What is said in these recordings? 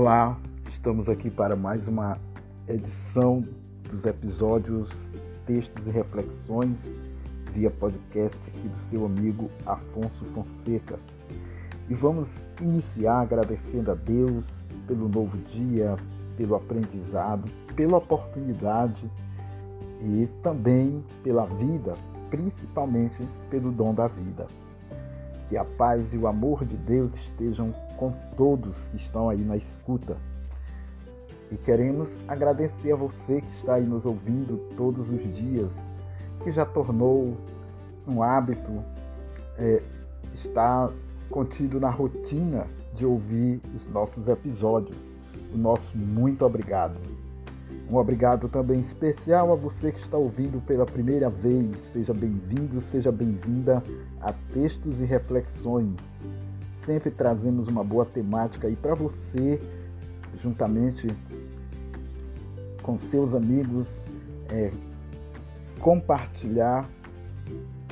Olá, estamos aqui para mais uma edição dos episódios Textos e Reflexões via podcast aqui do seu amigo Afonso Fonseca. E vamos iniciar agradecendo a Deus pelo novo dia, pelo aprendizado, pela oportunidade e também pela vida, principalmente pelo dom da vida. Que a paz e o amor de Deus estejam com todos que estão aí na escuta. E queremos agradecer a você que está aí nos ouvindo todos os dias, que já tornou um hábito é, estar contido na rotina de ouvir os nossos episódios. O nosso muito obrigado. Um obrigado também especial a você que está ouvindo pela primeira vez. Seja bem-vindo, seja bem-vinda a Textos e Reflexões. Sempre trazemos uma boa temática aí para você, juntamente com seus amigos, é, compartilhar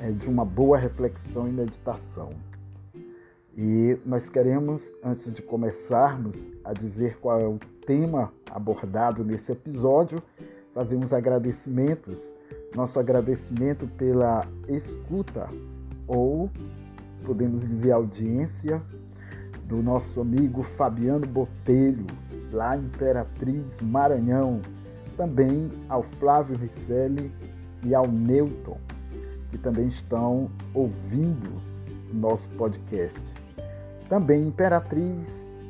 é, de uma boa reflexão e meditação. E nós queremos, antes de começarmos a dizer qual é o tema abordado nesse episódio, fazer uns agradecimentos. Nosso agradecimento pela escuta, ou podemos dizer audiência, do nosso amigo Fabiano Botelho, lá em Imperatriz Maranhão. Também ao Flávio Risselli e ao Newton, que também estão ouvindo nosso podcast. Também Imperatriz,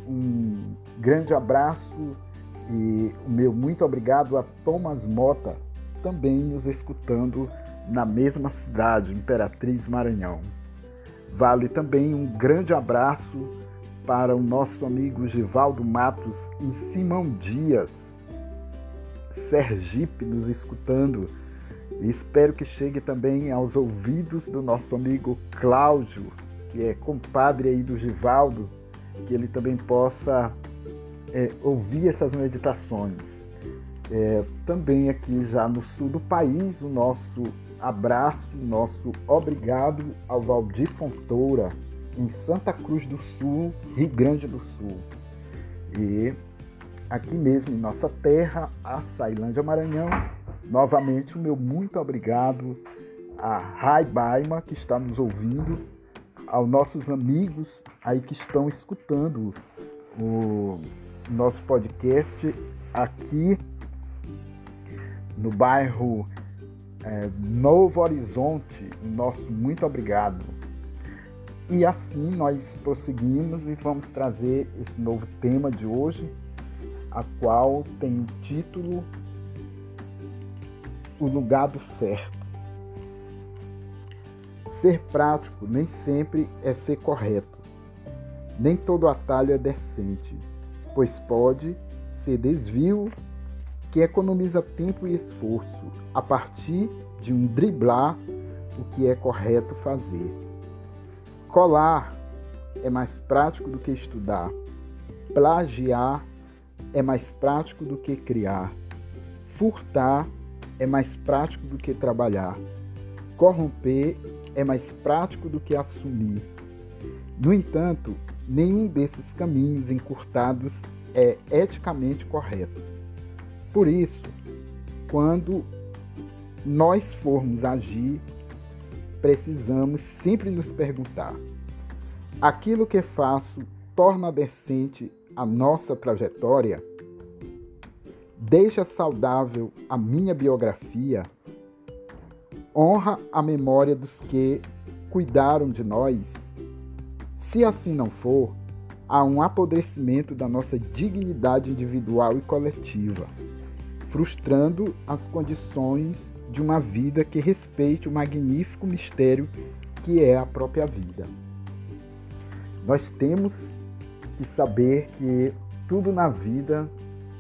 um grande abraço e o meu muito obrigado a Thomas Mota, também nos escutando na mesma cidade, Imperatriz Maranhão. Vale também um grande abraço para o nosso amigo Givaldo Matos em Simão Dias, Sergipe, nos escutando. E espero que chegue também aos ouvidos do nosso amigo Cláudio, que é compadre aí do Givaldo, que ele também possa é, ouvir essas meditações. É, também aqui já no sul do país, o nosso abraço, nosso obrigado ao Valdir Fontoura, em Santa Cruz do Sul, Rio Grande do Sul. E aqui mesmo em nossa terra, a Sailândia Maranhão, novamente o meu muito obrigado a Rai Baima, que está nos ouvindo, aos nossos amigos aí que estão escutando o nosso podcast aqui no bairro é, Novo Horizonte. Nosso muito obrigado. E assim nós prosseguimos e vamos trazer esse novo tema de hoje, a qual tem o título O Lugar do Certo. Ser prático nem sempre é ser correto. Nem todo atalho é decente, pois pode ser desvio que economiza tempo e esforço a partir de um driblar o que é correto fazer. Colar é mais prático do que estudar. Plagiar é mais prático do que criar. Furtar é mais prático do que trabalhar. Corromper é mais prático do que assumir. No entanto, nenhum desses caminhos encurtados é eticamente correto. Por isso, quando nós formos agir, precisamos sempre nos perguntar: aquilo que faço torna decente a nossa trajetória? Deixa saudável a minha biografia? honra a memória dos que cuidaram de nós? Se assim não for, há um apodrecimento da nossa dignidade individual e coletiva, frustrando as condições de uma vida que respeite o magnífico mistério que é a própria vida. Nós temos que saber que tudo na vida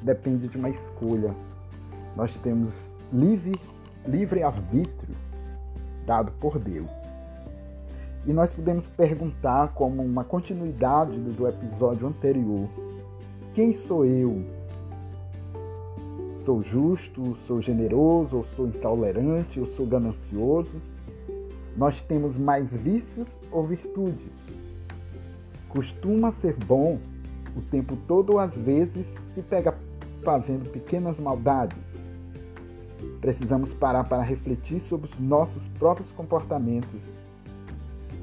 depende de uma escolha. Nós temos livre, livre arbítrio dado por Deus. E nós podemos perguntar, como uma continuidade do episódio anterior: quem sou eu? Sou justo, sou generoso, ou sou intolerante, ou sou ganancioso? Nós temos mais vícios ou virtudes? Costuma ser bom o tempo todo ou às vezes se pega fazendo pequenas maldades. Precisamos parar para refletir sobre os nossos próprios comportamentos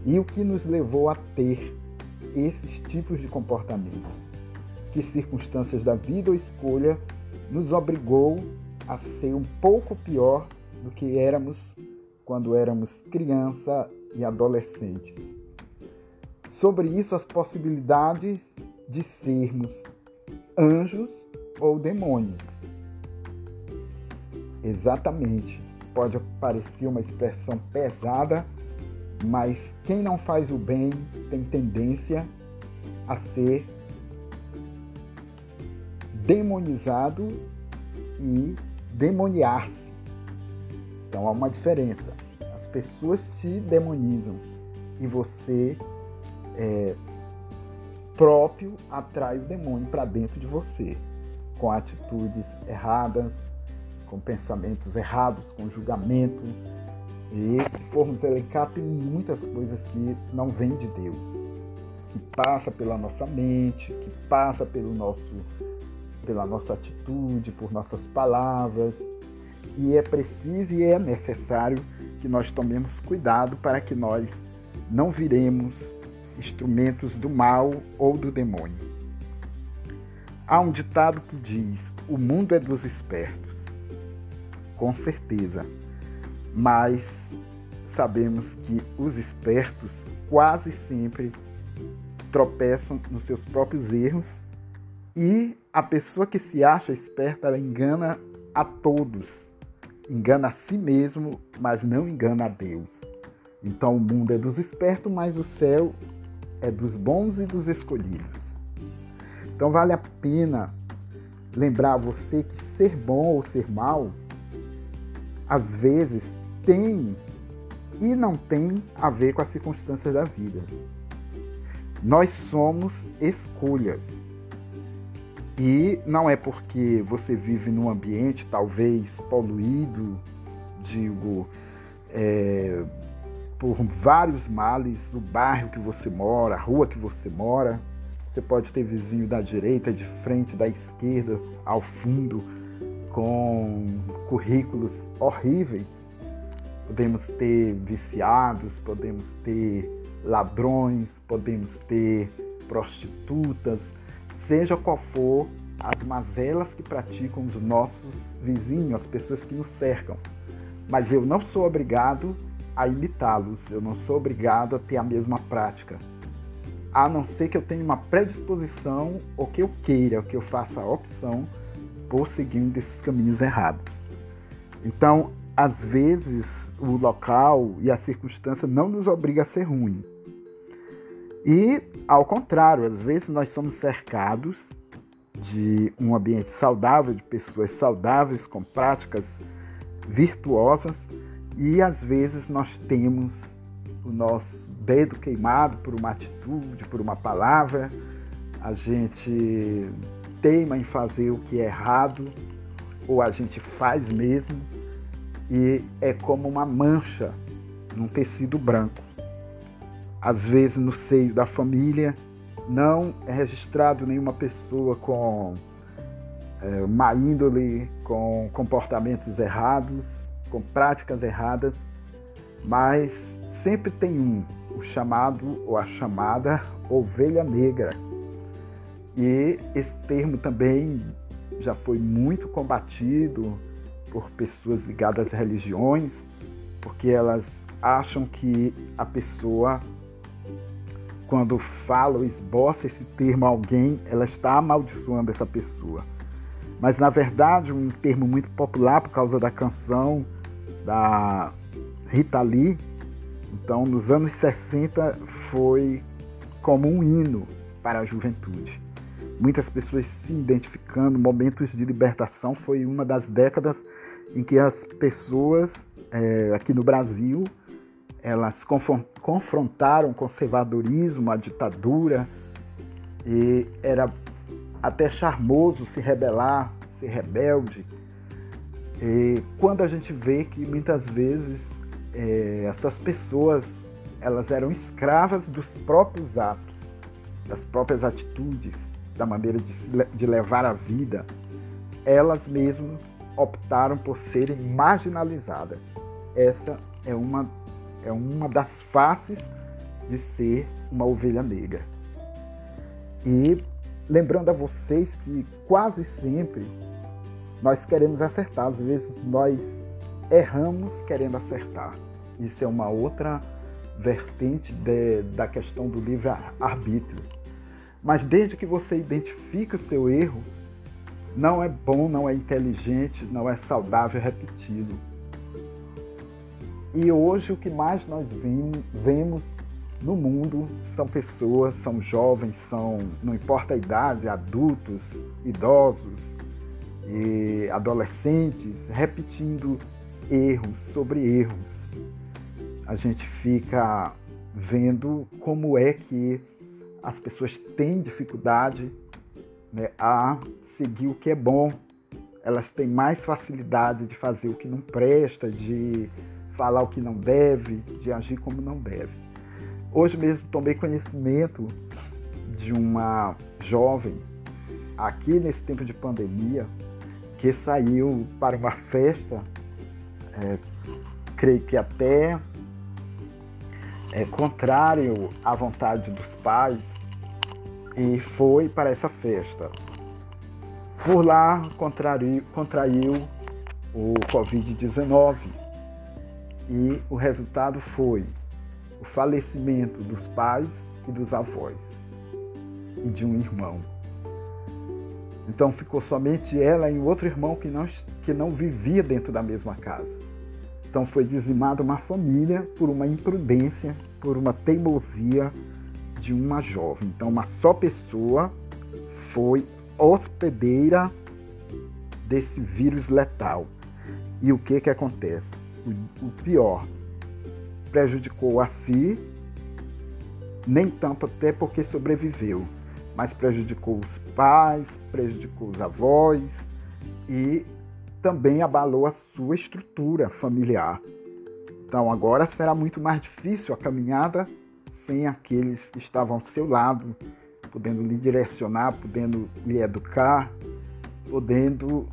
e o que nos levou a ter esses tipos de comportamento. Que circunstâncias da vida ou escolha nos obrigou a ser um pouco pior do que éramos quando éramos criança e adolescentes. Sobre isso, as possibilidades de sermos anjos ou demônios. Exatamente. Pode parecer uma expressão pesada, mas quem não faz o bem tem tendência a ser demonizado e demoniar-se. Então há uma diferença. As pessoas te demonizam e você é, próprio atrai o demônio para dentro de você, com atitudes erradas, com pensamentos errados, com julgamento. E se formos elencar, tem muitas coisas que não vêm de Deus, que passa pela nossa mente, que passa pelo nosso pela nossa atitude, por nossas palavras. E é preciso e é necessário que nós tomemos cuidado para que nós não viremos instrumentos do mal ou do demônio. Há um ditado que diz: o mundo é dos espertos. Com certeza. Mas sabemos que os espertos quase sempre tropeçam nos seus próprios erros e a pessoa que se acha esperta, ela engana a todos. Engana a si mesmo, mas não engana a Deus. Então o mundo é dos espertos, mas o céu é dos bons e dos escolhidos. Então vale a pena lembrar você que ser bom ou ser mal, às vezes tem e não tem a ver com as circunstâncias da vida. Nós somos escolhas. E não é porque você vive num ambiente talvez poluído, digo, é, por vários males, o bairro que você mora, a rua que você mora. Você pode ter vizinho da direita, de frente, da esquerda, ao fundo, com currículos horríveis. Podemos ter viciados, podemos ter ladrões, podemos ter prostitutas, seja qual for as mazelas que praticam os nossos vizinhos, as pessoas que nos cercam. Mas eu não sou obrigado a imitá-los, eu não sou obrigado a ter a mesma prática. A não ser que eu tenha uma predisposição ou que eu queira, ou que eu faça a opção por seguir um desses caminhos errados. Então, às vezes, o local e a circunstância não nos obriga a ser ruim. E, ao contrário, às vezes nós somos cercados de um ambiente saudável, de pessoas saudáveis, com práticas virtuosas, e às vezes nós temos o nosso dedo queimado por uma atitude, por uma palavra, a gente teima em fazer o que é errado, ou a gente faz mesmo, e é como uma mancha num tecido branco às vezes no seio da família, não é registrado nenhuma pessoa com é, má índole, com comportamentos errados, com práticas erradas, mas sempre tem um, o chamado ou a chamada ovelha negra. E esse termo também já foi muito combatido por pessoas ligadas às religiões, porque elas acham que a pessoa quando fala ou esboça esse termo a alguém, ela está amaldiçoando essa pessoa. Mas na verdade, um termo muito popular por causa da canção da Rita Lee, então nos anos 60 foi como um hino para a juventude. Muitas pessoas se identificando, momentos de libertação. Foi uma das décadas em que as pessoas é, aqui no Brasil elas confrontaram o conservadorismo, a ditadura, e era até charmoso se rebelar, ser rebelde. E quando a gente vê que muitas vezes é, essas pessoas elas eram escravas dos próprios atos, das próprias atitudes, da maneira de, de levar a vida, elas mesmas optaram por serem marginalizadas. Essa é uma, é uma das faces de ser uma ovelha negra. E lembrando a vocês que quase sempre nós queremos acertar, às vezes nós erramos querendo acertar. Isso é uma outra vertente de, da questão do livre-arbítrio. Mas desde que você identifique o seu erro, não é bom, não é inteligente, não é saudável repeti-lo. E hoje o que mais nós vemos no mundo são pessoas, são jovens, são, não importa a idade, adultos, idosos e adolescentes, repetindo erros sobre erros. A gente fica vendo como é que as pessoas têm dificuldade né, a seguir o que é bom. Elas têm mais facilidade de fazer o que não presta, de falar o que não deve, de agir como não deve. Hoje mesmo tomei conhecimento de uma jovem aqui nesse tempo de pandemia que saiu para uma festa, é, creio que até é, contrário à vontade dos pais, e foi para essa festa. Por lá contraiu o Covid-19 e o resultado foi o falecimento dos pais e dos avós e de um irmão. Então ficou somente ela e outro irmão que não, que não vivia dentro da mesma casa. Então foi dizimada uma família por uma imprudência, por uma teimosia de uma jovem. Então uma só pessoa foi hospedeira desse vírus letal. E o que que acontece? O, pior, prejudicou a si, nem tanto até porque sobreviveu, mas prejudicou os pais, prejudicou os avós e também abalou a sua estrutura familiar. Então agora será muito mais difícil a caminhada sem aqueles que estavam ao seu lado, podendo lhe direcionar, podendo lhe educar, podendo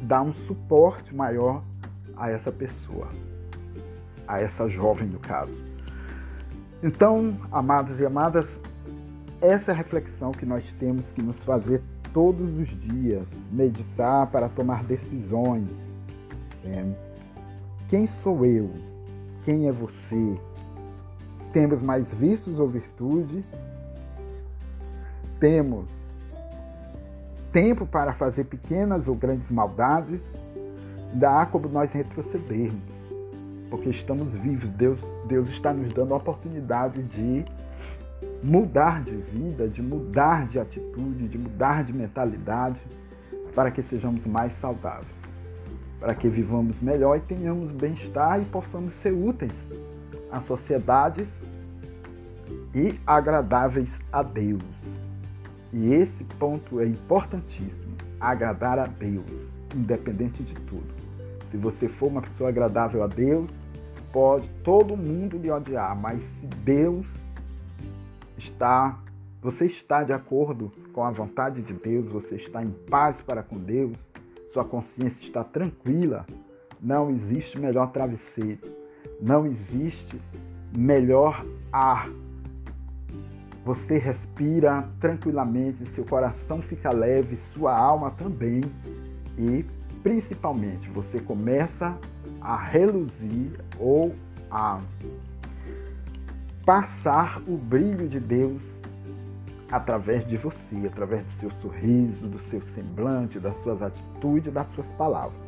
dar um suporte maior a essa pessoa a essa jovem, no caso. Então, amados e amadas, essa é a reflexão que nós temos que nos fazer todos os dias, meditar para tomar decisões. Né? Quem sou eu? Quem é você? Temos mais vícios ou virtude? Temos tempo para fazer pequenas ou grandes maldades? Dá como nós retrocedermos porque estamos vivos. Deus, Deus está nos dando a oportunidade de mudar de vida, de mudar de atitude, de mudar de mentalidade, para que sejamos mais saudáveis, para que vivamos melhor e tenhamos bem-estar e possamos ser úteis às sociedades e agradáveis a Deus. E esse ponto é importantíssimo: agradar a Deus, independente de tudo. Se você for uma pessoa agradável a Deus, pode todo mundo lhe odiar, mas se Deus está, você está de acordo com a vontade de Deus, você está em paz para com Deus, sua consciência está tranquila, não existe melhor travesseiro, não existe melhor ar. Você respira tranquilamente, seu coração fica leve, sua alma também e principalmente você começa a reluzir ou a passar o brilho de Deus através de você, através do seu sorriso, do seu semblante, das suas atitudes, das suas palavras.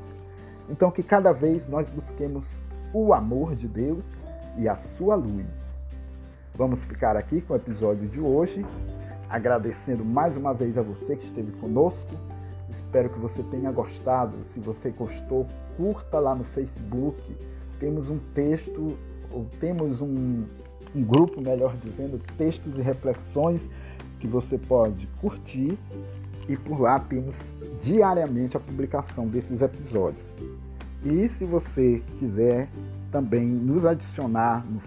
Então, que cada vez nós busquemos o amor de Deus e a sua luz. Vamos ficar aqui com o episódio de hoje, agradecendo mais uma vez a você que esteve conosco Espero que você tenha gostado. Se você gostou, curta lá no Facebook. Temos um texto, ou temos um, um grupo, melhor dizendo, textos e reflexões que você pode curtir. E por lá temos diariamente a publicação desses episódios. E se você quiser também nos adicionar no,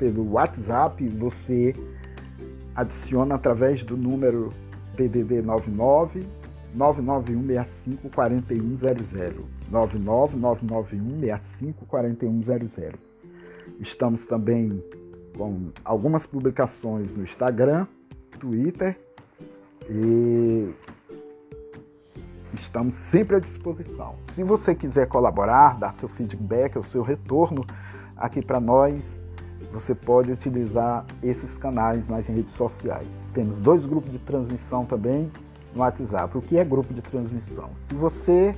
pelo WhatsApp, você adiciona através do número DDD 99 99165 4100. 99 99165 4100. Estamos também com algumas publicações no Instagram, Twitter e estamos sempre à disposição. Se você quiser colaborar, dar seu feedback, o seu retorno aqui para nós, você pode utilizar esses canais nas redes sociais. Temos dois grupos de transmissão também no WhatsApp. O que é grupo de transmissão? Se você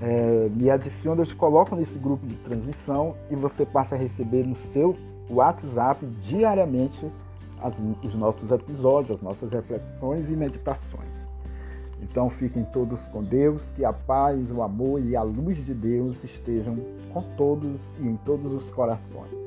é, me adiciona, eu te coloco nesse grupo de transmissão e você passa a receber no seu WhatsApp diariamente as, os nossos episódios, as nossas reflexões e meditações. Então fiquem todos com Deus, que a paz, o amor e a luz de Deus estejam com todos e em todos os corações.